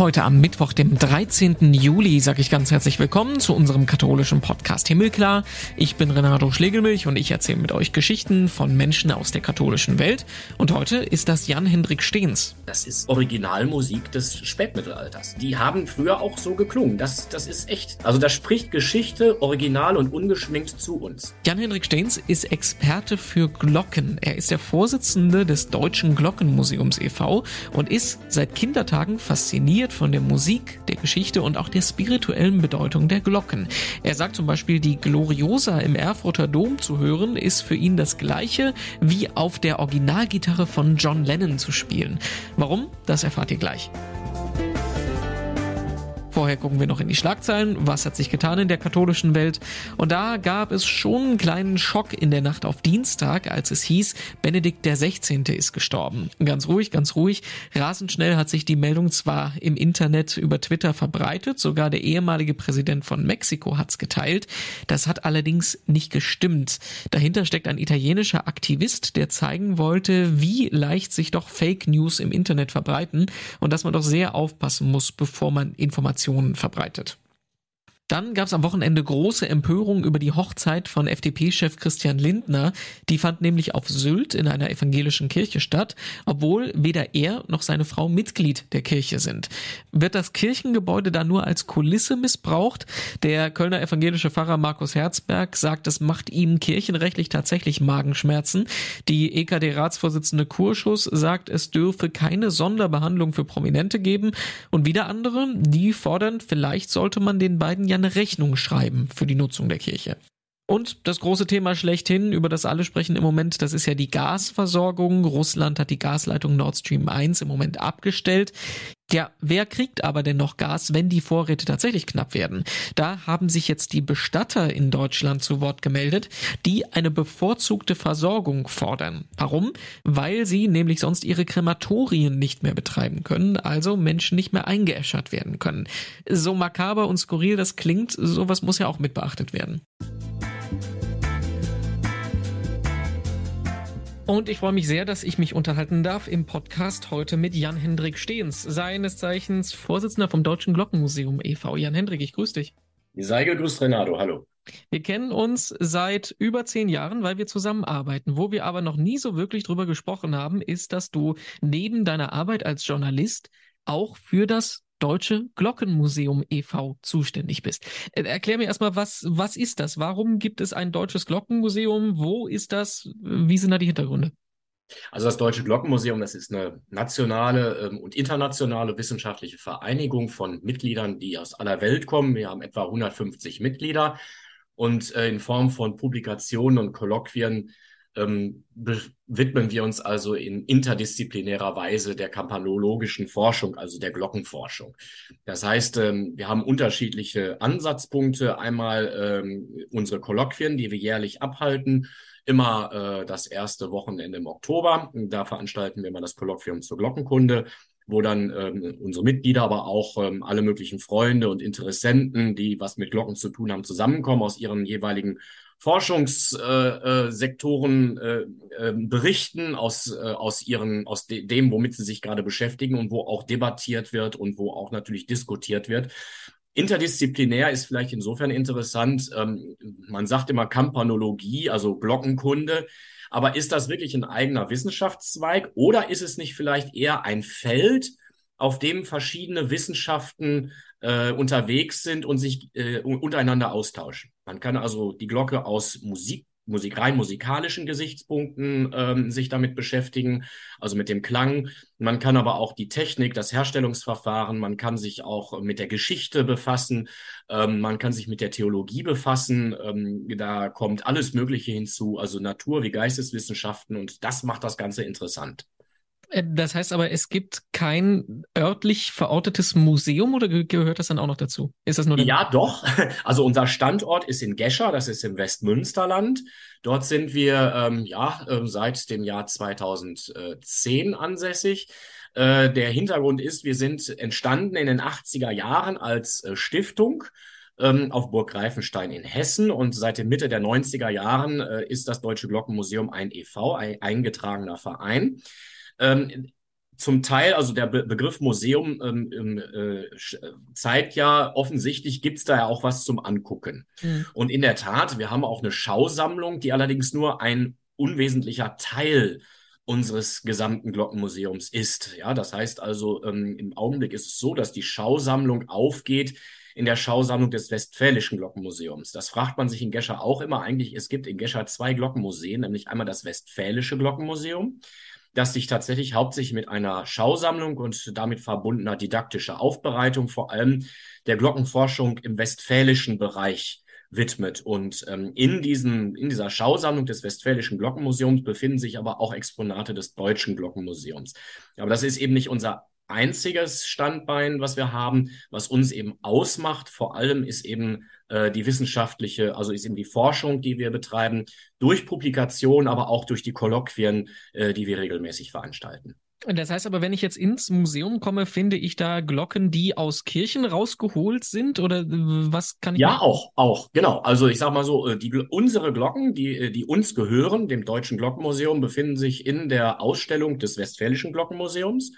Heute am Mittwoch, dem 13. Juli, sage ich ganz herzlich willkommen zu unserem katholischen Podcast Himmelklar. Ich bin Renato Schlegelmilch und ich erzähle mit euch Geschichten von Menschen aus der katholischen Welt. Und heute ist das Jan-Hendrik Stehns. Das ist Originalmusik des Spätmittelalters. Die haben früher auch so geklungen. Das, das ist echt. Also da spricht Geschichte original und ungeschminkt zu uns. Jan-Hendrik Stehns ist Experte für Glocken. Er ist der Vorsitzende des Deutschen Glockenmuseums e.V. und ist seit Kindertagen fasziniert fasziniert von der Musik, der Geschichte und auch der spirituellen Bedeutung der Glocken. Er sagt zum Beispiel, die Gloriosa im Erfurter Dom zu hören, ist für ihn das gleiche wie auf der Originalgitarre von John Lennon zu spielen. Warum? Das erfahrt ihr gleich. Vorher gucken wir noch in die Schlagzeilen. Was hat sich getan in der katholischen Welt? Und da gab es schon einen kleinen Schock in der Nacht auf Dienstag, als es hieß, Benedikt der 16. ist gestorben. Ganz ruhig, ganz ruhig. Rasend schnell hat sich die Meldung zwar im Internet über Twitter verbreitet, sogar der ehemalige Präsident von Mexiko hat's geteilt. Das hat allerdings nicht gestimmt. Dahinter steckt ein italienischer Aktivist, der zeigen wollte, wie leicht sich doch Fake News im Internet verbreiten und dass man doch sehr aufpassen muss, bevor man Informationen Informationen verbreitet. Dann gab es am Wochenende große Empörung über die Hochzeit von FDP-Chef Christian Lindner. Die fand nämlich auf Sylt in einer evangelischen Kirche statt, obwohl weder er noch seine Frau Mitglied der Kirche sind. Wird das Kirchengebäude da nur als Kulisse missbraucht? Der Kölner evangelische Pfarrer Markus Herzberg sagt, es macht ihm kirchenrechtlich tatsächlich Magenschmerzen. Die EKD-Ratsvorsitzende Kurschuss sagt, es dürfe keine Sonderbehandlung für Prominente geben. Und wieder andere, die fordern, vielleicht sollte man den beiden ja eine Rechnung schreiben für die Nutzung der Kirche. Und das große Thema schlechthin, über das alle sprechen im Moment, das ist ja die Gasversorgung. Russland hat die Gasleitung Nord Stream 1 im Moment abgestellt. Ja, wer kriegt aber denn noch Gas, wenn die Vorräte tatsächlich knapp werden? Da haben sich jetzt die Bestatter in Deutschland zu Wort gemeldet, die eine bevorzugte Versorgung fordern. Warum? Weil sie nämlich sonst ihre Krematorien nicht mehr betreiben können, also Menschen nicht mehr eingeäschert werden können. So makaber und skurril das klingt, sowas muss ja auch mit beachtet werden. Und ich freue mich sehr, dass ich mich unterhalten darf im Podcast heute mit Jan-Hendrik Stehens, seines Zeichens Vorsitzender vom Deutschen Glockenmuseum e.V. Jan-Hendrik, ich grüße dich. Sei gegrüßt, Renato. Hallo. Wir kennen uns seit über zehn Jahren, weil wir zusammenarbeiten. Wo wir aber noch nie so wirklich drüber gesprochen haben, ist, dass du neben deiner Arbeit als Journalist auch für das Deutsche Glockenmuseum e.V. zuständig bist. Äh, erklär mir erstmal, was, was ist das? Warum gibt es ein deutsches Glockenmuseum? Wo ist das? Wie sind da die Hintergründe? Also das Deutsche Glockenmuseum, das ist eine nationale ähm, und internationale wissenschaftliche Vereinigung von Mitgliedern, die aus aller Welt kommen. Wir haben etwa 150 Mitglieder und äh, in Form von Publikationen und Kolloquien ähm, widmen wir uns also in interdisziplinärer Weise der kampanologischen Forschung, also der Glockenforschung. Das heißt, ähm, wir haben unterschiedliche Ansatzpunkte. Einmal ähm, unsere Kolloquien, die wir jährlich abhalten, immer äh, das erste Wochenende im Oktober. Da veranstalten wir immer das Kolloquium zur Glockenkunde wo dann ähm, unsere Mitglieder, aber auch ähm, alle möglichen Freunde und Interessenten, die was mit Glocken zu tun haben, zusammenkommen aus ihren jeweiligen Forschungssektoren äh, äh, äh, berichten aus, äh, aus ihren, aus de dem, womit sie sich gerade beschäftigen und wo auch debattiert wird und wo auch natürlich diskutiert wird. Interdisziplinär ist vielleicht insofern interessant. Ähm, man sagt immer Kampanologie, also Glockenkunde. Aber ist das wirklich ein eigener Wissenschaftszweig oder ist es nicht vielleicht eher ein Feld, auf dem verschiedene Wissenschaften äh, unterwegs sind und sich äh, untereinander austauschen? Man kann also die Glocke aus Musik, Musik rein musikalischen Gesichtspunkten ähm, sich damit beschäftigen, also mit dem Klang. Man kann aber auch die Technik, das Herstellungsverfahren, man kann sich auch mit der Geschichte befassen, ähm, man kann sich mit der Theologie befassen. Ähm, da kommt alles Mögliche hinzu, also Natur- wie Geisteswissenschaften und das macht das Ganze interessant. Äh, das heißt aber, es gibt kein örtlich verortetes Museum oder gehört das dann auch noch dazu? Ist das nur Ja, doch. Also unser Standort ist in Gescher, das ist im Westmünsterland. Dort sind wir ähm, ja äh, seit dem Jahr 2010 ansässig. Äh, der Hintergrund ist, wir sind entstanden in den 80er Jahren als äh, Stiftung ähm, auf Burg Greifenstein in Hessen und seit der Mitte der 90er Jahren äh, ist das Deutsche Glockenmuseum ein e.V., ein eingetragener Verein. Ähm, zum Teil, also der Be Begriff Museum ähm, äh, zeigt ja, offensichtlich gibt's da ja auch was zum Angucken. Mhm. Und in der Tat, wir haben auch eine Schausammlung, die allerdings nur ein unwesentlicher Teil unseres gesamten Glockenmuseums ist. Ja, das heißt also, ähm, im Augenblick ist es so, dass die Schausammlung aufgeht in der Schausammlung des Westfälischen Glockenmuseums. Das fragt man sich in Gescher auch immer. Eigentlich, es gibt in Gescher zwei Glockenmuseen, nämlich einmal das Westfälische Glockenmuseum, das sich tatsächlich hauptsächlich mit einer Schausammlung und damit verbundener didaktischer Aufbereitung vor allem der Glockenforschung im westfälischen Bereich widmet. Und ähm, in, diesen, in dieser Schausammlung des Westfälischen Glockenmuseums befinden sich aber auch Exponate des Deutschen Glockenmuseums. Aber das ist eben nicht unser einziges Standbein, was wir haben. Was uns eben ausmacht, vor allem ist eben äh, die wissenschaftliche, also ist eben die Forschung, die wir betreiben, durch Publikation, aber auch durch die Kolloquien, äh, die wir regelmäßig veranstalten. Das heißt aber, wenn ich jetzt ins Museum komme, finde ich da Glocken, die aus Kirchen rausgeholt sind oder was kann ich? Ja, auch, auch, genau. Also ich sag mal so, äh, die, unsere Glocken, die, äh, die uns gehören, dem Deutschen Glockenmuseum, befinden sich in der Ausstellung des Westfälischen Glockenmuseums.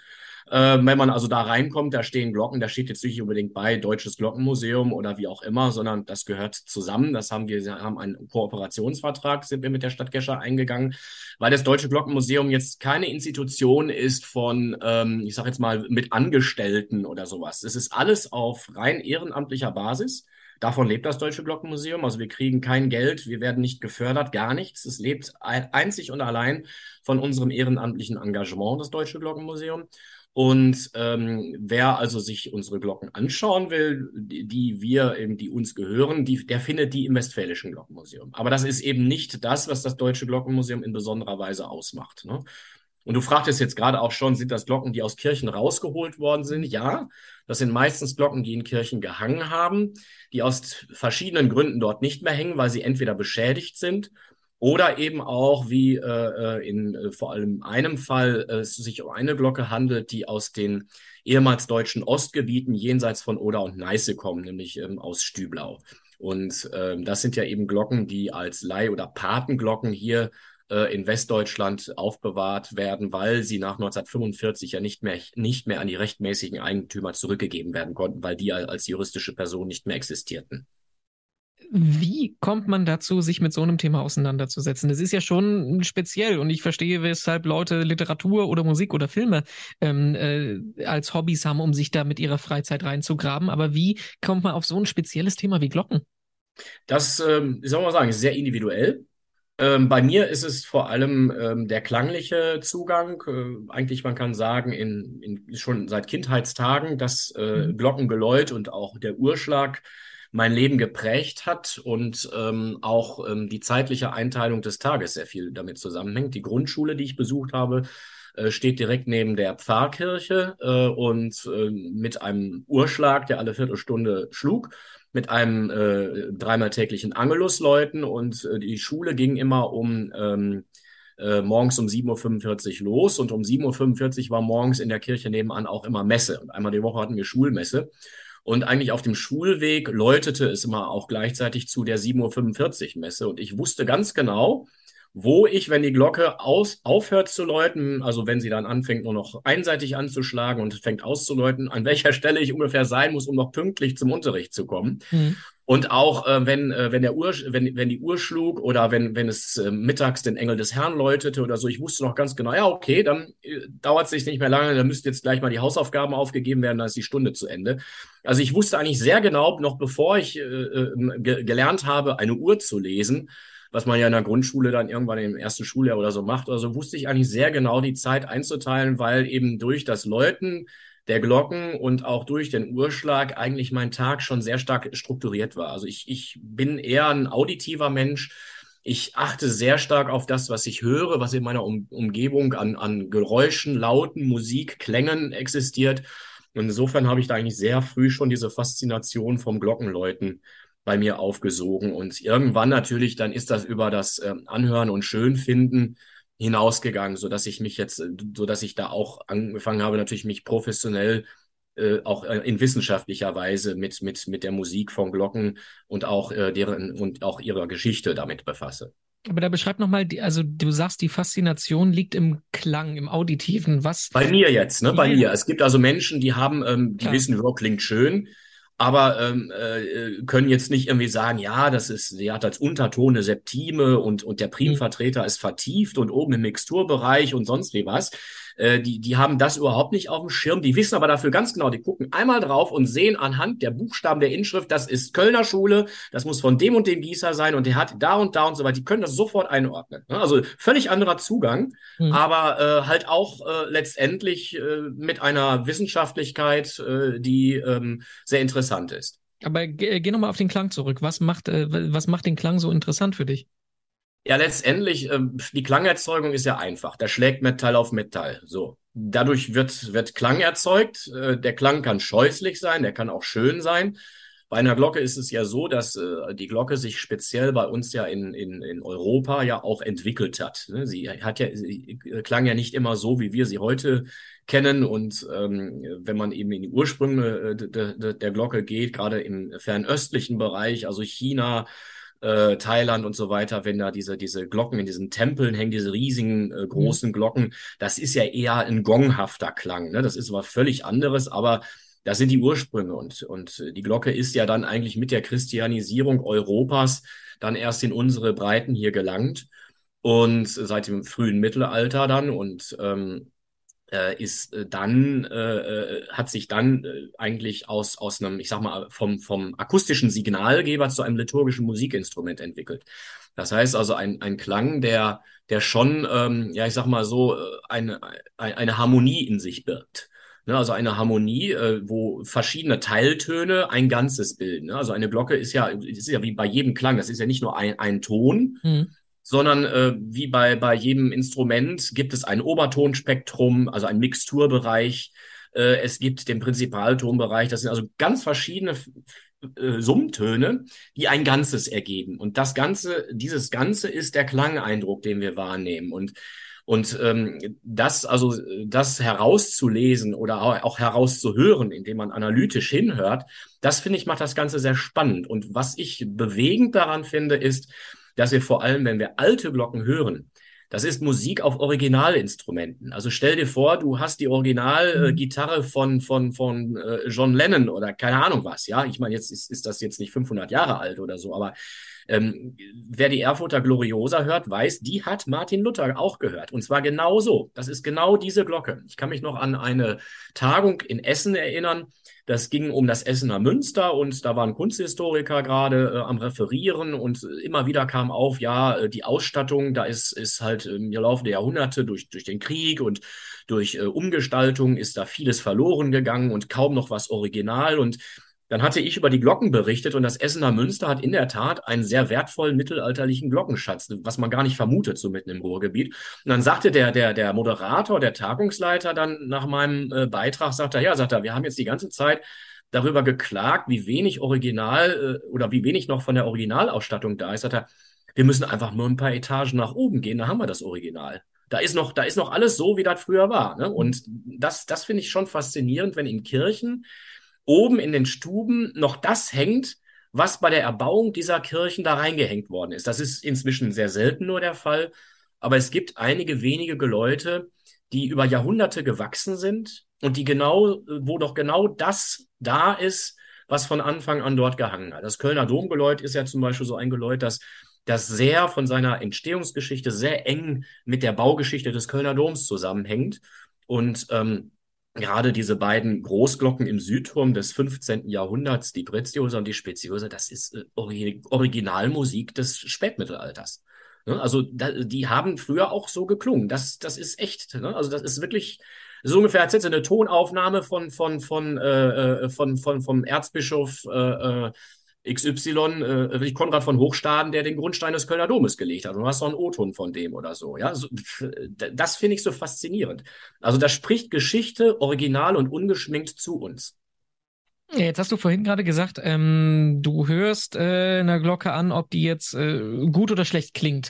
Äh, wenn man also da reinkommt, da stehen Glocken, da steht jetzt nicht unbedingt bei Deutsches Glockenmuseum oder wie auch immer, sondern das gehört zusammen. Das haben wir, haben einen Kooperationsvertrag, sind wir mit der Stadt Gescher eingegangen, weil das Deutsche Glockenmuseum jetzt keine Institution ist von, ähm, ich sage jetzt mal, mit Angestellten oder sowas. Es ist alles auf rein ehrenamtlicher Basis. Davon lebt das Deutsche Glockenmuseum. Also wir kriegen kein Geld, wir werden nicht gefördert, gar nichts. Es lebt einzig und allein von unserem ehrenamtlichen Engagement, das Deutsche Glockenmuseum. Und ähm, wer also sich unsere Glocken anschauen will, die, die wir eben, die uns gehören, die, der findet die im Westfälischen Glockenmuseum. Aber das ist eben nicht das, was das Deutsche Glockenmuseum in besonderer Weise ausmacht. Ne? Und du fragtest jetzt gerade auch schon, sind das Glocken, die aus Kirchen rausgeholt worden sind? Ja, das sind meistens Glocken, die in Kirchen gehangen haben, die aus verschiedenen Gründen dort nicht mehr hängen, weil sie entweder beschädigt sind oder eben auch, wie äh, äh, in äh, vor allem einem Fall äh, es sich um eine Glocke handelt, die aus den ehemals deutschen Ostgebieten jenseits von Oder und Neiße kommen, nämlich ähm, aus Stüblau. Und ähm, das sind ja eben Glocken, die als Leih- oder Patenglocken hier äh, in Westdeutschland aufbewahrt werden, weil sie nach 1945 ja nicht mehr, nicht mehr an die rechtmäßigen Eigentümer zurückgegeben werden konnten, weil die als juristische Person nicht mehr existierten. Wie kommt man dazu, sich mit so einem Thema auseinanderzusetzen? Das ist ja schon speziell und ich verstehe, weshalb Leute Literatur oder Musik oder Filme ähm, äh, als Hobbys haben, um sich da mit ihrer Freizeit reinzugraben. Aber wie kommt man auf so ein spezielles Thema wie Glocken? Das, ähm, soll man sagen, ist sehr individuell. Ähm, bei mir ist es vor allem ähm, der klangliche Zugang. Äh, eigentlich, man kann sagen, in, in, schon seit Kindheitstagen, dass äh, mhm. Glockengeläut und auch der Urschlag mein Leben geprägt hat und ähm, auch ähm, die zeitliche Einteilung des Tages sehr viel damit zusammenhängt. Die Grundschule, die ich besucht habe, äh, steht direkt neben der Pfarrkirche äh, und äh, mit einem Uhrschlag, der alle Viertelstunde schlug, mit einem äh, dreimal täglichen Angelusläuten und äh, die Schule ging immer um ähm, äh, morgens um 7.45 Uhr los und um 7.45 Uhr war morgens in der Kirche nebenan auch immer Messe. Und einmal die Woche hatten wir Schulmesse. Und eigentlich auf dem Schulweg läutete es immer auch gleichzeitig zu der 7.45 Uhr Messe. Und ich wusste ganz genau, wo ich, wenn die Glocke aus, aufhört zu läuten, also wenn sie dann anfängt, nur noch einseitig anzuschlagen und fängt auszuläuten, an welcher Stelle ich ungefähr sein muss, um noch pünktlich zum Unterricht zu kommen. Mhm. Und auch äh, wenn, äh, wenn, der Uhr, wenn, wenn die Uhr schlug oder wenn, wenn es äh, mittags den Engel des Herrn läutete oder so, ich wusste noch ganz genau, ja, okay, dann äh, dauert es sich nicht mehr lange, dann müssten jetzt gleich mal die Hausaufgaben aufgegeben werden, dann ist die Stunde zu Ende. Also ich wusste eigentlich sehr genau, noch bevor ich äh, äh ge gelernt habe, eine Uhr zu lesen, was man ja in der Grundschule dann irgendwann im ersten Schuljahr oder so macht. Also wusste ich eigentlich sehr genau die Zeit einzuteilen, weil eben durch das Läuten der Glocken und auch durch den Uhrschlag eigentlich mein Tag schon sehr stark strukturiert war. Also ich, ich bin eher ein auditiver Mensch. Ich achte sehr stark auf das, was ich höre, was in meiner um Umgebung an, an Geräuschen, Lauten, Musik, Klängen existiert. Und insofern habe ich da eigentlich sehr früh schon diese Faszination vom Glockenläuten bei mir aufgesogen. Und irgendwann natürlich, dann ist das über das äh, Anhören und Schönfinden hinausgegangen, so dass ich mich jetzt, äh, so dass ich da auch angefangen habe, natürlich mich professionell äh, auch äh, in wissenschaftlicher Weise mit mit mit der Musik von Glocken und auch äh, deren und auch ihrer Geschichte damit befasse. Aber da beschreib nochmal, also du sagst, die Faszination liegt im Klang, im Auditiven. Was? Bei mir jetzt, ne? Bei mir. Es gibt also Menschen, die haben, ähm, die Klar. wissen, wow, klingt schön, aber ähm, äh, können jetzt nicht irgendwie sagen, ja, das ist, sie hat als Unterton eine Septime und, und der Primvertreter mhm. ist vertieft und oben im Mixturbereich und sonst wie was. Äh, die, die haben das überhaupt nicht auf dem Schirm. Die wissen aber dafür ganz genau, die gucken einmal drauf und sehen anhand der Buchstaben der Inschrift, das ist Kölner Schule, das muss von dem und dem Gießer sein und der hat da und da und so weiter. Die können das sofort einordnen. Ne? Also völlig anderer Zugang, mhm. aber äh, halt auch äh, letztendlich äh, mit einer Wissenschaftlichkeit, äh, die ähm, sehr interessant ist. Aber geh, geh nochmal auf den Klang zurück. Was macht, äh, was macht den Klang so interessant für dich? Ja, letztendlich, äh, die Klangerzeugung ist ja einfach. Da schlägt Metall auf Metall. So. Dadurch wird, wird Klang erzeugt. Äh, der Klang kann scheußlich sein, der kann auch schön sein. Bei einer Glocke ist es ja so, dass äh, die Glocke sich speziell bei uns ja in, in, in Europa ja auch entwickelt hat. Ne? Sie hat ja, sie klang ja nicht immer so, wie wir sie heute kennen. Und ähm, wenn man eben in die Ursprünge äh, de, de, der Glocke geht, gerade im fernöstlichen Bereich, also China, äh, Thailand und so weiter, wenn da diese, diese Glocken in diesen Tempeln hängen, diese riesigen äh, großen mhm. Glocken, das ist ja eher ein gonghafter Klang. Ne? Das ist was völlig anderes, aber das sind die Ursprünge und, und die Glocke ist ja dann eigentlich mit der Christianisierung Europas dann erst in unsere Breiten hier gelangt und seit dem frühen Mittelalter dann und ähm, äh, ist äh, dann, äh, äh, hat sich dann äh, eigentlich aus, aus einem, ich sag mal, vom, vom akustischen Signalgeber zu einem liturgischen Musikinstrument entwickelt. Das heißt also ein, ein Klang, der, der schon, ähm, ja, ich sag mal so, äh, eine, eine Harmonie in sich birgt. Ne, also eine Harmonie, äh, wo verschiedene Teiltöne ein Ganzes bilden. Ne? Also eine Glocke ist ja, ist ja wie bei jedem Klang, das ist ja nicht nur ein, ein Ton, mhm sondern äh, wie bei, bei jedem Instrument gibt es ein Obertonspektrum, also ein Mixturbereich. Äh, es gibt den Prinzipaltonbereich. Das sind also ganz verschiedene äh, Summtöne, die ein Ganzes ergeben. Und das Ganze, dieses Ganze ist der Klangeindruck, den wir wahrnehmen. Und und ähm, das, also das herauszulesen oder auch herauszuhören, indem man analytisch hinhört, das finde ich macht das Ganze sehr spannend. Und was ich bewegend daran finde, ist, dass wir vor allem, wenn wir alte Glocken hören, das ist Musik auf Originalinstrumenten. Also stell dir vor, du hast die Originalgitarre äh, von, von, von äh, John Lennon oder keine Ahnung was. Ja, ich meine, jetzt ist, ist das jetzt nicht 500 Jahre alt oder so, aber ähm, wer die Erfurter Gloriosa hört, weiß, die hat Martin Luther auch gehört. Und zwar genau so. Das ist genau diese Glocke. Ich kann mich noch an eine Tagung in Essen erinnern. Das ging um das Essener Münster und da waren Kunsthistoriker gerade äh, am Referieren und immer wieder kam auf, ja, äh, die Ausstattung, da ist, ist halt im Laufe der Jahrhunderte durch, durch den Krieg und durch äh, Umgestaltung ist da vieles verloren gegangen und kaum noch was original und dann hatte ich über die Glocken berichtet und das Essener Münster hat in der Tat einen sehr wertvollen mittelalterlichen Glockenschatz, was man gar nicht vermutet, so mitten im Ruhrgebiet. Und dann sagte der, der, der Moderator, der Tagungsleiter dann nach meinem äh, Beitrag, sagt er, ja, sagt er, wir haben jetzt die ganze Zeit darüber geklagt, wie wenig Original äh, oder wie wenig noch von der Originalausstattung da ist. Sagt er, wir müssen einfach nur ein paar Etagen nach oben gehen, da haben wir das Original. Da ist noch, da ist noch alles so, wie das früher war. Ne? Und das, das finde ich schon faszinierend, wenn in Kirchen oben in den Stuben noch das hängt, was bei der Erbauung dieser Kirchen da reingehängt worden ist. Das ist inzwischen sehr selten nur der Fall, aber es gibt einige wenige Geläute, die über Jahrhunderte gewachsen sind und die genau, wo doch genau das da ist, was von Anfang an dort gehangen hat. Das Kölner Domgeläut ist ja zum Beispiel so ein Geläut, das, das sehr von seiner Entstehungsgeschichte sehr eng mit der Baugeschichte des Kölner Doms zusammenhängt. Und ähm, gerade diese beiden Großglocken im Südturm des 15. Jahrhunderts, die Preziosa und die Speziosa, das ist äh, Originalmusik des Spätmittelalters. Ne? Also da, die haben früher auch so geklungen. Das, das ist echt. Ne? Also das ist wirklich so ungefähr als jetzt eine Tonaufnahme von von von äh, äh von, von vom Erzbischof äh, äh XY, äh, Konrad von Hochstaden, der den Grundstein des Kölner Domes gelegt hat. Und du hast noch einen O-Ton von dem oder so. Ja, so, das finde ich so faszinierend. Also da spricht Geschichte original und ungeschminkt zu uns. Jetzt hast du vorhin gerade gesagt, ähm, du hörst äh, eine Glocke an, ob die jetzt äh, gut oder schlecht klingt.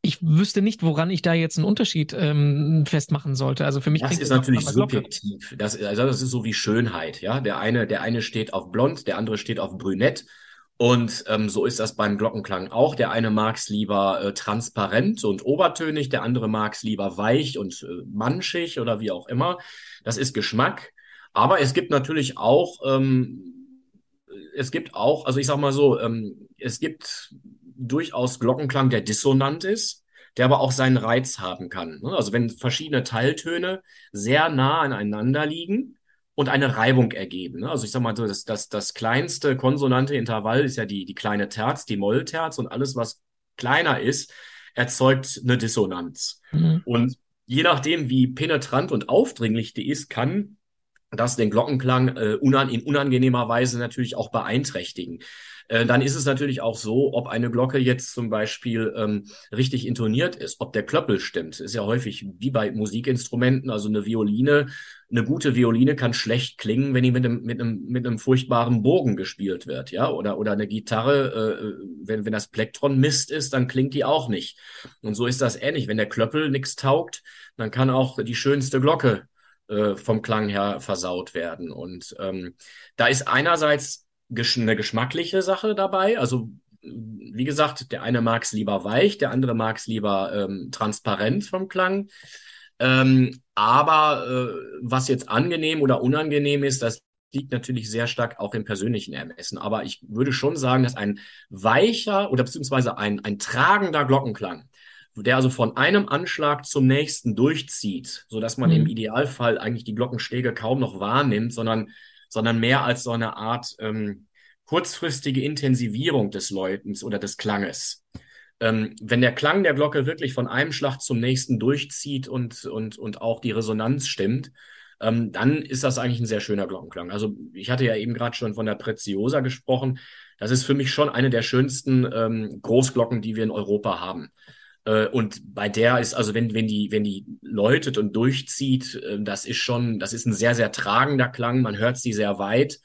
Ich wüsste nicht, woran ich da jetzt einen Unterschied ähm, festmachen sollte. Also für mich das ist natürlich subjektiv. Das, also das ist so wie Schönheit. Ja, der eine, der eine steht auf blond, der andere steht auf brünett. Und ähm, so ist das beim Glockenklang auch. Der eine mag es lieber äh, transparent und obertönig, der andere mag es lieber weich und äh, manchig oder wie auch immer. Das ist Geschmack. Aber es gibt natürlich auch, ähm, es gibt auch, also ich sag mal so, ähm, es gibt durchaus Glockenklang, der dissonant ist, der aber auch seinen Reiz haben kann. Ne? Also wenn verschiedene Teiltöne sehr nah aneinander liegen, und eine Reibung ergeben. Ne? Also ich sag mal so, das, das, das kleinste konsonante Intervall ist ja die, die kleine Terz, die Mollterz und alles, was kleiner ist, erzeugt eine Dissonanz. Mhm. Und je nachdem, wie penetrant und aufdringlich die ist, kann das den Glockenklang äh, unan in unangenehmer Weise natürlich auch beeinträchtigen. Äh, dann ist es natürlich auch so, ob eine Glocke jetzt zum Beispiel ähm, richtig intoniert ist, ob der Klöppel stimmt. Ist ja häufig wie bei Musikinstrumenten, also eine Violine. Eine gute Violine kann schlecht klingen, wenn die mit einem, mit einem, mit einem furchtbaren Bogen gespielt wird, ja, oder, oder eine Gitarre, äh, wenn, wenn das Plektron Mist ist, dann klingt die auch nicht. Und so ist das ähnlich. Wenn der Klöppel nichts taugt, dann kann auch die schönste Glocke äh, vom Klang her versaut werden. Und ähm, da ist einerseits eine geschmackliche Sache dabei. Also wie gesagt, der eine mag es lieber weich, der andere mag es lieber ähm, transparent vom Klang. Ähm, aber äh, was jetzt angenehm oder unangenehm ist, das liegt natürlich sehr stark auch im persönlichen Ermessen. Aber ich würde schon sagen, dass ein weicher oder beziehungsweise ein, ein tragender Glockenklang, der also von einem Anschlag zum nächsten durchzieht, so dass man mhm. im Idealfall eigentlich die Glockenschläge kaum noch wahrnimmt, sondern sondern mehr als so eine Art ähm, kurzfristige Intensivierung des Läutens oder des Klanges. Ähm, wenn der Klang der Glocke wirklich von einem Schlag zum nächsten durchzieht und, und, und auch die Resonanz stimmt, ähm, dann ist das eigentlich ein sehr schöner Glockenklang. Also ich hatte ja eben gerade schon von der Preziosa gesprochen. Das ist für mich schon eine der schönsten ähm, Großglocken, die wir in Europa haben. Äh, und bei der ist, also wenn, wenn die, wenn die läutet und durchzieht, äh, das ist schon, das ist ein sehr, sehr tragender Klang. Man hört sie sehr weit.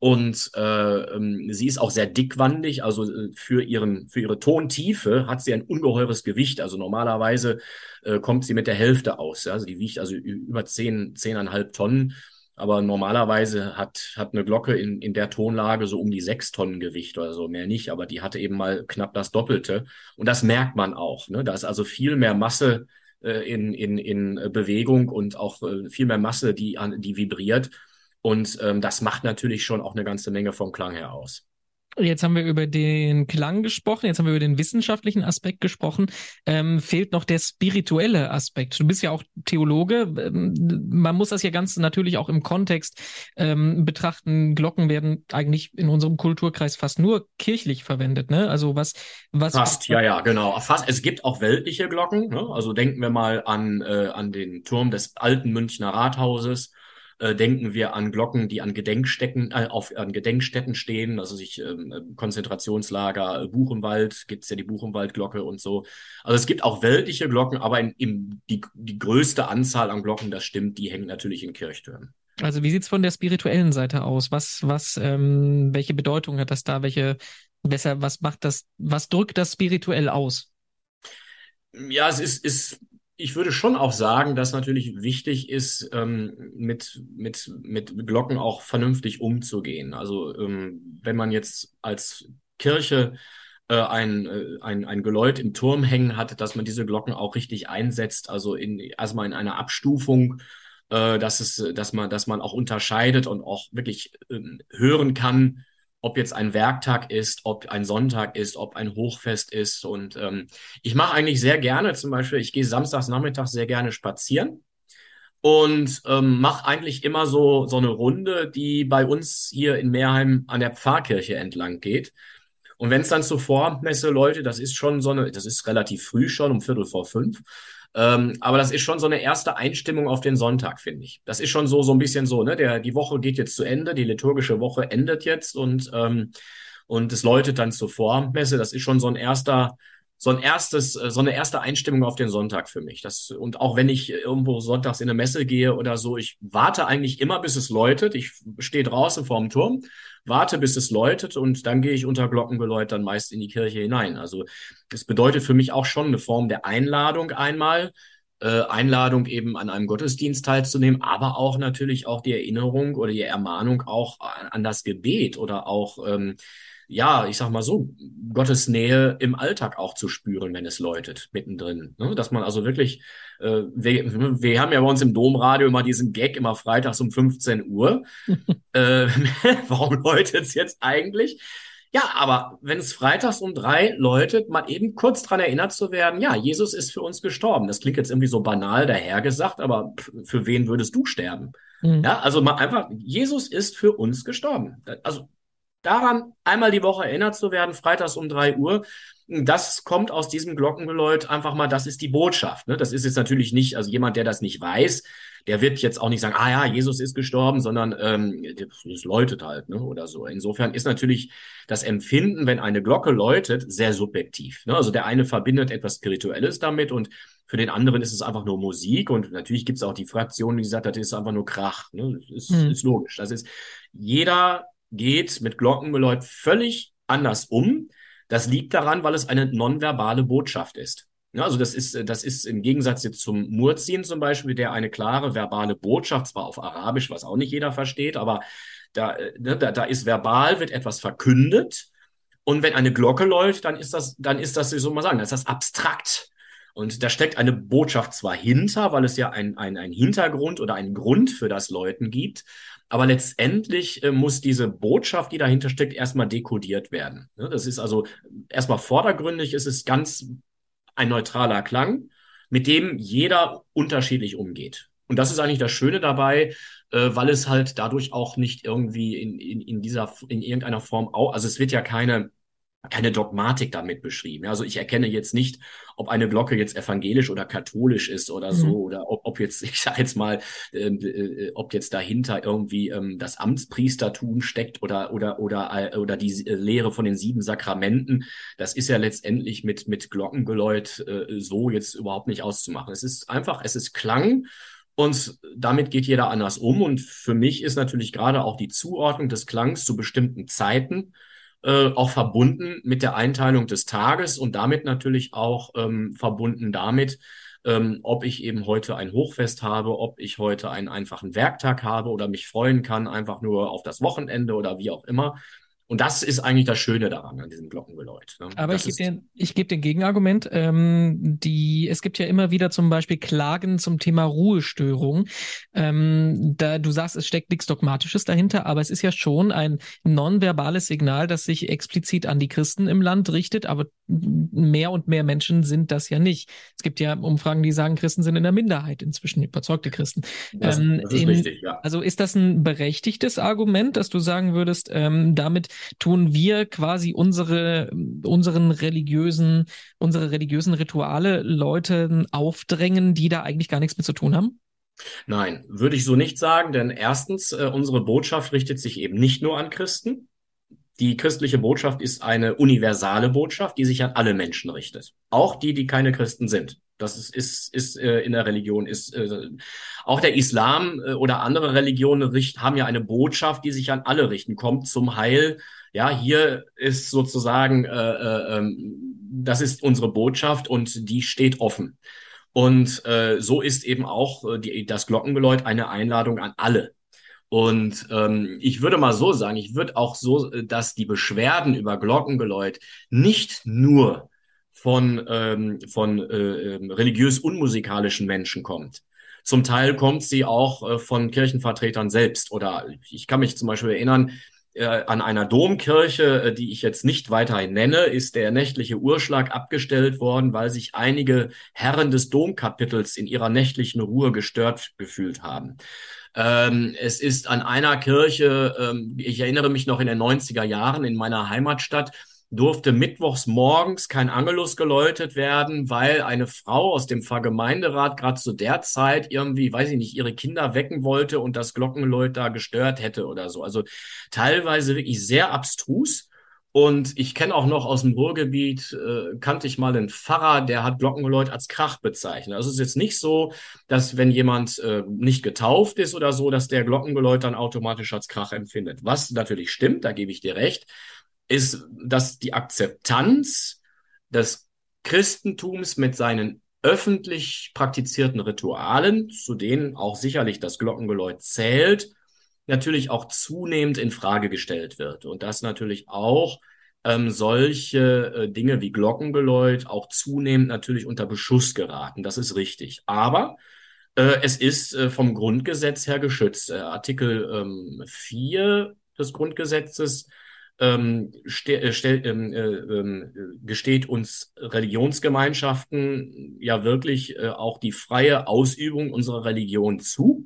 Und äh, ähm, sie ist auch sehr dickwandig, also äh, für, ihren, für ihre Tontiefe hat sie ein ungeheures Gewicht. Also normalerweise äh, kommt sie mit der Hälfte aus. Ja? Also die wiegt also über zehn, zehneinhalb Tonnen. Aber normalerweise hat, hat eine Glocke in, in der Tonlage so um die sechs Tonnen Gewicht oder so, mehr nicht, aber die hatte eben mal knapp das Doppelte. Und das merkt man auch. Ne? Da ist also viel mehr Masse äh, in, in, in Bewegung und auch äh, viel mehr Masse, die, an, die vibriert. Und ähm, das macht natürlich schon auch eine ganze Menge vom Klang her aus. Jetzt haben wir über den Klang gesprochen, jetzt haben wir über den wissenschaftlichen Aspekt gesprochen. Ähm, fehlt noch der spirituelle Aspekt. Du bist ja auch Theologe. Ähm, man muss das ja ganz natürlich auch im Kontext ähm, betrachten. Glocken werden eigentlich in unserem Kulturkreis fast nur kirchlich verwendet. Ne? Also was, was fast, ja, ja, genau. Fast. Es gibt auch weltliche Glocken. Ne? Also denken wir mal an äh, an den Turm des alten Münchner Rathauses äh, denken wir an Glocken, die an Gedenkstätten, äh, auf, an Gedenkstätten stehen, also sich ähm, äh, Konzentrationslager, Buchenwald, gibt's ja die Buchenwaldglocke und so. Also es gibt auch weltliche Glocken, aber in, in die, die größte Anzahl an Glocken, das stimmt, die hängen natürlich in Kirchtürmen. Also wie sieht's von der spirituellen Seite aus? Was, was, ähm, welche Bedeutung hat das da? Welche, weshalb, was macht das, was drückt das spirituell aus? Ja, es ist, ist ich würde schon auch sagen, dass natürlich wichtig ist, ähm, mit, mit, mit Glocken auch vernünftig umzugehen. Also ähm, wenn man jetzt als Kirche äh, ein, äh, ein, ein Geläut im Turm hängen hat, dass man diese Glocken auch richtig einsetzt, also in, erstmal in einer Abstufung, äh, dass, es, dass, man, dass man auch unterscheidet und auch wirklich ähm, hören kann, ob jetzt ein Werktag ist, ob ein Sonntag ist, ob ein Hochfest ist. Und ähm, ich mache eigentlich sehr gerne, zum Beispiel, ich gehe samstags nachmittags sehr gerne spazieren und ähm, mache eigentlich immer so, so eine Runde, die bei uns hier in Meerheim an der Pfarrkirche entlang geht. Und wenn es dann zur Vormesse Leute, das ist schon so eine, das ist relativ früh schon, um Viertel vor fünf. Ähm, aber das ist schon so eine erste Einstimmung auf den Sonntag, finde ich. Das ist schon so, so ein bisschen so, ne? Der, die Woche geht jetzt zu Ende, die liturgische Woche endet jetzt und, ähm, und es läutet dann zur Vormesse. Das ist schon so ein erster, so ein erstes, so eine erste Einstimmung auf den Sonntag für mich. Das, und auch wenn ich irgendwo sonntags in eine Messe gehe oder so, ich warte eigentlich immer, bis es läutet. Ich stehe draußen vorm Turm warte, bis es läutet und dann gehe ich unter Glockengeläut dann meist in die Kirche hinein. Also es bedeutet für mich auch schon eine Form der Einladung einmal, äh, Einladung eben an einem Gottesdienst teilzunehmen, aber auch natürlich auch die Erinnerung oder die Ermahnung auch an, an das Gebet oder auch ähm, ja, ich sag mal so, Gottes Nähe im Alltag auch zu spüren, wenn es läutet, mittendrin. Ne? Dass man also wirklich, äh, wir, wir haben ja bei uns im Domradio immer diesen Gag, immer freitags um 15 Uhr. äh, warum läutet es jetzt eigentlich? Ja, aber wenn es freitags um drei läutet, mal eben kurz dran erinnert zu werden, ja, Jesus ist für uns gestorben. Das klingt jetzt irgendwie so banal dahergesagt, aber für wen würdest du sterben? Mhm. Ja, also mal einfach, Jesus ist für uns gestorben. Also daran einmal die Woche erinnert zu werden, freitags um drei Uhr. Das kommt aus diesem Glockengeläut einfach mal, das ist die Botschaft. Ne? Das ist jetzt natürlich nicht, also jemand, der das nicht weiß, der wird jetzt auch nicht sagen, ah ja, Jesus ist gestorben, sondern ähm, es läutet halt ne? oder so. Insofern ist natürlich das Empfinden, wenn eine Glocke läutet, sehr subjektiv. Ne? Also der eine verbindet etwas Spirituelles damit und für den anderen ist es einfach nur Musik und natürlich gibt es auch die Fraktion, die sagt, das ist einfach nur Krach. Ne? Das ist, hm. ist logisch. Das ist jeder geht mit Glockengeläut völlig anders um. Das liegt daran, weil es eine nonverbale Botschaft ist. Ja, also das ist, das ist im Gegensatz jetzt zum Murzin zum Beispiel, der eine klare verbale Botschaft, zwar auf Arabisch, was auch nicht jeder versteht, aber da, ne, da, da ist verbal, wird etwas verkündet. Und wenn eine Glocke läutet, dann ist das, dann ist das, wie soll man sagen, dann ist das abstrakt. Und da steckt eine Botschaft zwar hinter, weil es ja ein, ein, ein Hintergrund oder einen Grund für das Läuten gibt, aber letztendlich äh, muss diese Botschaft, die dahinter steckt, erstmal dekodiert werden. Ne? Das ist also erstmal vordergründig, ist es ganz ein neutraler Klang, mit dem jeder unterschiedlich umgeht. Und das ist eigentlich das Schöne dabei, äh, weil es halt dadurch auch nicht irgendwie in, in, in dieser, in irgendeiner Form auch, also es wird ja keine keine Dogmatik damit beschrieben. Also ich erkenne jetzt nicht, ob eine Glocke jetzt evangelisch oder katholisch ist oder mhm. so, oder ob, ob jetzt, ich sage jetzt mal, ähm, äh, ob jetzt dahinter irgendwie ähm, das Amtspriestertum steckt oder oder oder äh, oder die äh, Lehre von den sieben Sakramenten. Das ist ja letztendlich mit mit Glockengeläut äh, so jetzt überhaupt nicht auszumachen. Es ist einfach, es ist Klang. Und damit geht jeder anders um. Und für mich ist natürlich gerade auch die Zuordnung des Klangs zu bestimmten Zeiten äh, auch verbunden mit der Einteilung des Tages und damit natürlich auch ähm, verbunden damit, ähm, ob ich eben heute ein Hochfest habe, ob ich heute einen einfachen Werktag habe oder mich freuen kann, einfach nur auf das Wochenende oder wie auch immer. Und das ist eigentlich das Schöne daran, an diesem Glockengeläut. Ne? Aber das ich gebe dir, ich geb den Gegenargument. Ähm, die, es gibt ja immer wieder zum Beispiel Klagen zum Thema Ruhestörung. Ähm, da du sagst, es steckt nichts Dogmatisches dahinter, aber es ist ja schon ein nonverbales Signal, das sich explizit an die Christen im Land richtet, aber mehr und mehr Menschen sind das ja nicht. Es gibt ja Umfragen, die sagen, Christen sind in der Minderheit inzwischen, überzeugte Christen. Das, ähm, das ist in, richtig, ja. Also ist das ein berechtigtes Argument, dass du sagen würdest, ähm, damit tun wir quasi unsere, unseren religiösen, unsere religiösen Rituale Leuten aufdrängen, die da eigentlich gar nichts mit zu tun haben? Nein, würde ich so nicht sagen, denn erstens, äh, unsere Botschaft richtet sich eben nicht nur an Christen. Die christliche Botschaft ist eine universale Botschaft, die sich an alle Menschen richtet. Auch die, die keine Christen sind. Das ist, ist, ist äh, in der Religion, ist äh, auch der Islam äh, oder andere Religionen richt, haben ja eine Botschaft, die sich an alle richten. Kommt zum Heil. Ja, hier ist sozusagen, äh, äh, ähm, das ist unsere Botschaft und die steht offen. Und äh, so ist eben auch äh, die, das Glockengeläut eine Einladung an alle. Und ähm, ich würde mal so sagen, ich würde auch so, dass die Beschwerden über Glockengeläut nicht nur von, ähm, von äh, ähm, religiös unmusikalischen Menschen kommt. Zum Teil kommt sie auch äh, von Kirchenvertretern selbst. Oder ich kann mich zum Beispiel erinnern, äh, an einer Domkirche, äh, die ich jetzt nicht weiterhin nenne, ist der nächtliche Urschlag abgestellt worden, weil sich einige Herren des Domkapitels in ihrer nächtlichen Ruhe gestört gefühlt haben. Ähm, es ist an einer Kirche, ähm, ich erinnere mich noch in den 90er Jahren in meiner Heimatstadt, durfte mittwochs morgens kein Angelus geläutet werden, weil eine Frau aus dem Pfarrgemeinderat gerade zu der Zeit irgendwie, weiß ich nicht, ihre Kinder wecken wollte und das Glockenläut da gestört hätte oder so. Also teilweise wirklich sehr abstrus. Und ich kenne auch noch aus dem Ruhrgebiet, äh, kannte ich mal einen Pfarrer, der hat Glockengeläut als Krach bezeichnet. Also es ist jetzt nicht so, dass wenn jemand äh, nicht getauft ist oder so, dass der Glockengeläut dann automatisch als Krach empfindet. Was natürlich stimmt, da gebe ich dir recht ist, dass die Akzeptanz des Christentums mit seinen öffentlich praktizierten Ritualen, zu denen auch sicherlich das Glockengeläut zählt, natürlich auch zunehmend in Frage gestellt wird. Und dass natürlich auch ähm, solche äh, Dinge wie Glockengeläut auch zunehmend natürlich unter Beschuss geraten. Das ist richtig. Aber äh, es ist äh, vom Grundgesetz her geschützt. Äh, Artikel ähm, 4 des Grundgesetzes ähm, äh, ähm, äh, ähm, gesteht uns Religionsgemeinschaften ja wirklich äh, auch die freie Ausübung unserer Religion zu.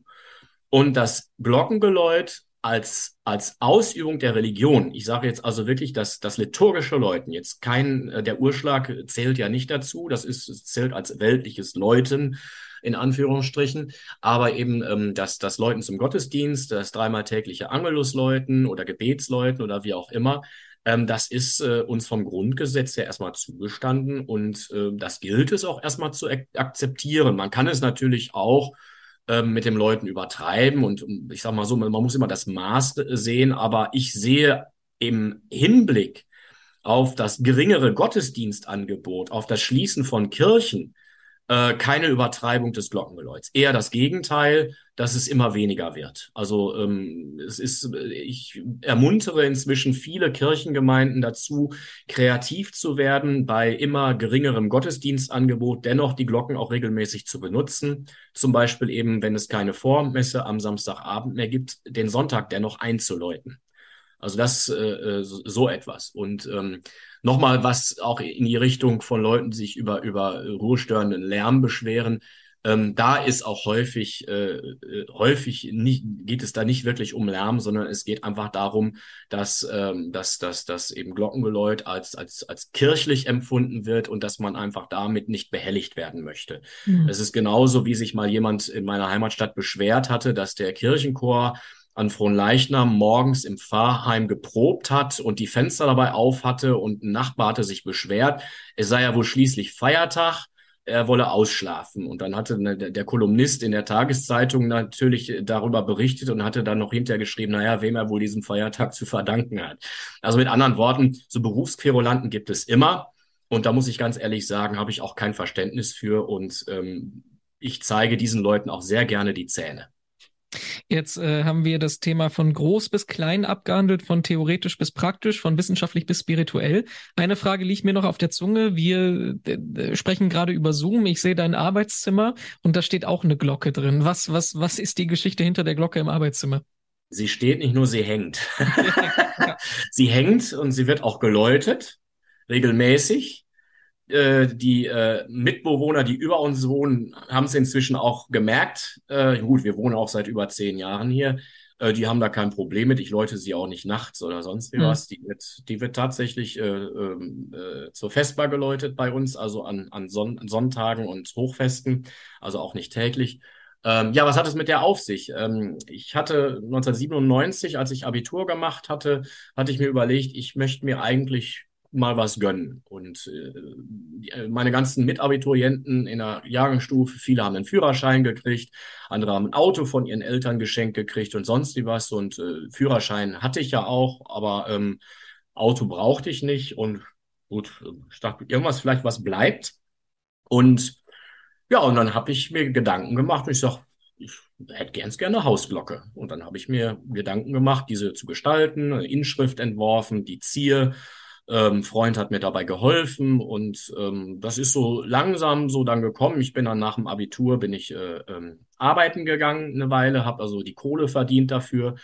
Und das Glockengeläut als, als Ausübung der Religion, ich sage jetzt also wirklich dass das liturgische Läuten, jetzt kein, äh, der Urschlag zählt ja nicht dazu, das ist, zählt als weltliches Läuten, in Anführungsstrichen, aber eben ähm, das, das Läuten zum Gottesdienst, das dreimal tägliche Angelusläuten oder Gebetsläuten oder wie auch immer, ähm, das ist äh, uns vom Grundgesetz her erstmal zugestanden und äh, das gilt es auch erstmal zu ak akzeptieren. Man kann es natürlich auch mit den Leuten übertreiben und ich sage mal so, man, man muss immer das Maß sehen, aber ich sehe im Hinblick auf das geringere Gottesdienstangebot, auf das Schließen von Kirchen, äh, keine Übertreibung des Glockengeläuts. Eher das Gegenteil, dass es immer weniger wird. Also ähm, es ist, ich ermuntere inzwischen viele Kirchengemeinden dazu, kreativ zu werden, bei immer geringerem Gottesdienstangebot dennoch die Glocken auch regelmäßig zu benutzen. Zum Beispiel eben, wenn es keine Vormesse am Samstagabend mehr gibt, den Sonntag dennoch einzuläuten. Also das äh, äh so etwas. Und ähm, Nochmal was auch in die Richtung von Leuten, die sich über, über ruhestörenden Lärm beschweren. Ähm, da ist auch häufig, äh, äh, häufig nicht, geht es da nicht wirklich um Lärm, sondern es geht einfach darum, dass, ähm, dass, dass, dass eben Glockengeläut als, als, als kirchlich empfunden wird und dass man einfach damit nicht behelligt werden möchte. Mhm. Es ist genauso, wie sich mal jemand in meiner Heimatstadt beschwert hatte, dass der Kirchenchor an Fronleichnam morgens im Pfarrheim geprobt hat und die Fenster dabei auf hatte und ein Nachbar hatte sich beschwert, es sei ja wohl schließlich Feiertag, er wolle ausschlafen. Und dann hatte der Kolumnist in der Tageszeitung natürlich darüber berichtet und hatte dann noch hinterher geschrieben, naja, wem er wohl diesen Feiertag zu verdanken hat. Also mit anderen Worten, so Berufsquerulanten gibt es immer. Und da muss ich ganz ehrlich sagen, habe ich auch kein Verständnis für und ähm, ich zeige diesen Leuten auch sehr gerne die Zähne. Jetzt äh, haben wir das Thema von groß bis klein abgehandelt, von theoretisch bis praktisch, von wissenschaftlich bis spirituell. Eine Frage liegt mir noch auf der Zunge. Wir äh, sprechen gerade über Zoom. Ich sehe dein Arbeitszimmer und da steht auch eine Glocke drin. Was, was, was ist die Geschichte hinter der Glocke im Arbeitszimmer? Sie steht nicht nur, sie hängt. sie hängt und sie wird auch geläutet, regelmäßig. Äh, die äh, Mitbewohner, die über uns wohnen, haben es inzwischen auch gemerkt. Äh, gut, wir wohnen auch seit über zehn Jahren hier. Äh, die haben da kein Problem mit. Ich läute sie auch nicht nachts oder sonst was. Mhm. Die, wird, die wird tatsächlich äh, ähm, äh, zur Festbar geläutet bei uns, also an, an Son Sonntagen und Hochfesten, also auch nicht täglich. Ähm, ja, was hat es mit der auf sich? Ähm, ich hatte 1997, als ich Abitur gemacht hatte, hatte ich mir überlegt, ich möchte mir eigentlich mal was gönnen. Und äh, meine ganzen Mitabiturienten in der Jahrgangsstufe, viele haben einen Führerschein gekriegt, andere haben ein Auto von ihren Eltern geschenkt gekriegt und sonst wie was. Und äh, Führerschein hatte ich ja auch, aber ähm, Auto brauchte ich nicht. Und gut, ich dachte, irgendwas vielleicht was bleibt. Und ja, und dann habe ich mir Gedanken gemacht und ich sage, ich hätte ganz gerne eine Hausglocke. Und dann habe ich mir Gedanken gemacht, diese zu gestalten, eine Inschrift entworfen, die Zier ähm, Freund hat mir dabei geholfen und ähm, das ist so langsam so dann gekommen. Ich bin dann nach dem Abitur bin ich äh, ähm, arbeiten gegangen eine Weile, habe also die Kohle verdient dafür.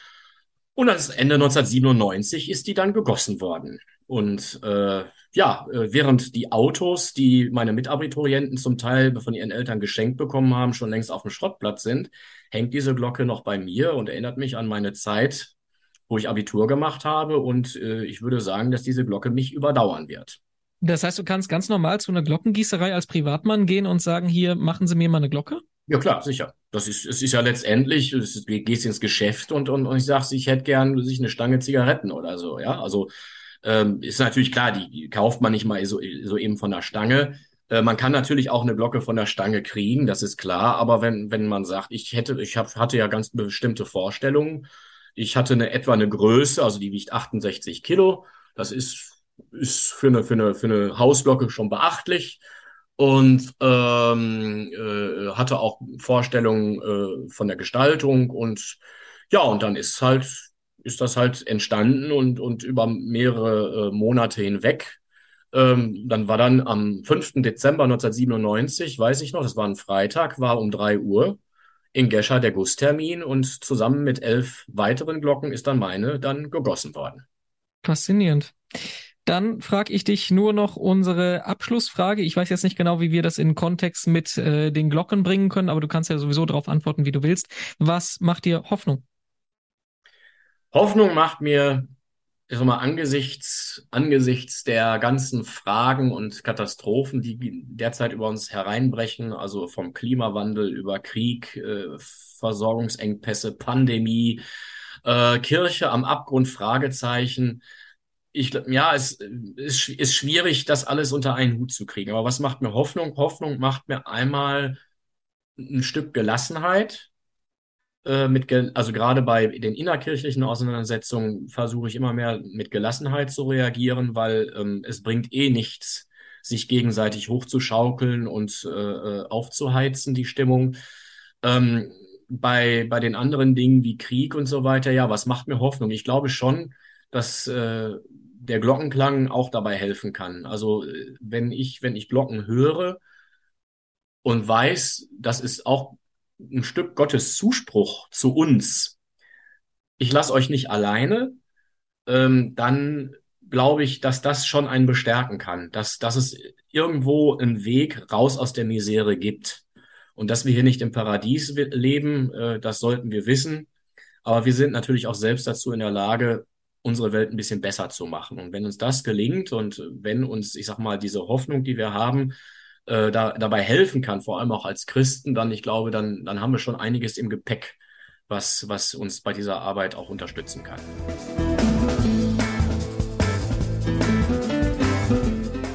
Und das Ende 1997 ist die dann gegossen worden. Und äh, ja, äh, während die Autos, die meine Mitabiturienten zum Teil von ihren Eltern geschenkt bekommen haben, schon längst auf dem Schrottplatz sind, hängt diese Glocke noch bei mir und erinnert mich an meine Zeit wo ich Abitur gemacht habe und äh, ich würde sagen, dass diese Glocke mich überdauern wird. Das heißt, du kannst ganz normal zu einer Glockengießerei als Privatmann gehen und sagen, hier, machen Sie mir mal eine Glocke? Ja, klar, sicher. Das ist, es ist ja letztendlich, du gehst ins Geschäft und, und, und ich sage, ich hätte gern sich eine Stange Zigaretten oder so, ja. Also ähm, ist natürlich klar, die, die kauft man nicht mal so, so eben von der Stange. Äh, man kann natürlich auch eine Glocke von der Stange kriegen, das ist klar, aber wenn, wenn man sagt, ich hätte, ich hab, hatte ja ganz bestimmte Vorstellungen, ich hatte eine etwa eine Größe, also die wiegt 68 Kilo. Das ist, ist für eine, für eine, für eine Hausglocke schon beachtlich. und ähm, äh, hatte auch Vorstellungen äh, von der Gestaltung und ja, und dann ist halt, ist das halt entstanden und, und über mehrere äh, Monate hinweg. Ähm, dann war dann am 5. Dezember 1997, weiß ich noch, das war ein Freitag, war um drei Uhr in Gescher der Gusstermin und zusammen mit elf weiteren Glocken ist dann meine dann gegossen worden. Faszinierend. Dann frage ich dich nur noch unsere Abschlussfrage. Ich weiß jetzt nicht genau, wie wir das in Kontext mit äh, den Glocken bringen können, aber du kannst ja sowieso darauf antworten, wie du willst. Was macht dir Hoffnung? Hoffnung macht mir, ich sag mal, angesichts, angesichts der ganzen Fragen und Katastrophen, die derzeit über uns hereinbrechen, also vom Klimawandel über Krieg, äh, Versorgungsengpässe, Pandemie, äh, Kirche am Abgrund, Fragezeichen ich ja, es ist, ist schwierig, das alles unter einen Hut zu kriegen. Aber was macht mir Hoffnung? Hoffnung macht mir einmal ein Stück Gelassenheit. Äh, mit, also gerade bei den innerkirchlichen Auseinandersetzungen versuche ich immer mehr mit Gelassenheit zu reagieren, weil ähm, es bringt eh nichts, sich gegenseitig hochzuschaukeln und äh, äh aufzuheizen, die Stimmung. Ähm, bei, bei den anderen Dingen wie Krieg und so weiter, ja, was macht mir Hoffnung? Ich glaube schon, dass äh, der Glockenklang auch dabei helfen kann. Also äh, wenn ich, wenn ich Glocken höre und weiß, das ist auch ein Stück Gottes Zuspruch zu uns. Ich lasse euch nicht alleine, ähm, dann glaube ich, dass das schon einen bestärken kann, dass, dass es irgendwo einen Weg raus aus der Misere gibt. Und dass wir hier nicht im Paradies leben, äh, das sollten wir wissen. Aber wir sind natürlich auch selbst dazu in der Lage, unsere Welt ein bisschen besser zu machen. Und wenn uns das gelingt und wenn uns, ich sag mal, diese Hoffnung, die wir haben, äh, da, dabei helfen kann, vor allem auch als Christen, dann, ich glaube, dann, dann haben wir schon einiges im Gepäck, was, was uns bei dieser Arbeit auch unterstützen kann.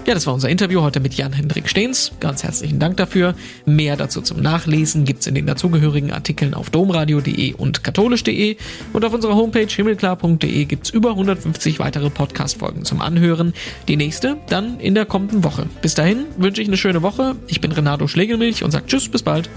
Ja, das war unser Interview heute mit Jan-Hendrik Stehns. Ganz herzlichen Dank dafür. Mehr dazu zum Nachlesen gibt's in den dazugehörigen Artikeln auf domradio.de und katholisch.de und auf unserer Homepage himmelklar.de gibt's über 150 weitere Podcast-Folgen zum Anhören. Die nächste dann in der kommenden Woche. Bis dahin wünsche ich eine schöne Woche. Ich bin Renato Schlegelmilch und sage Tschüss, bis bald.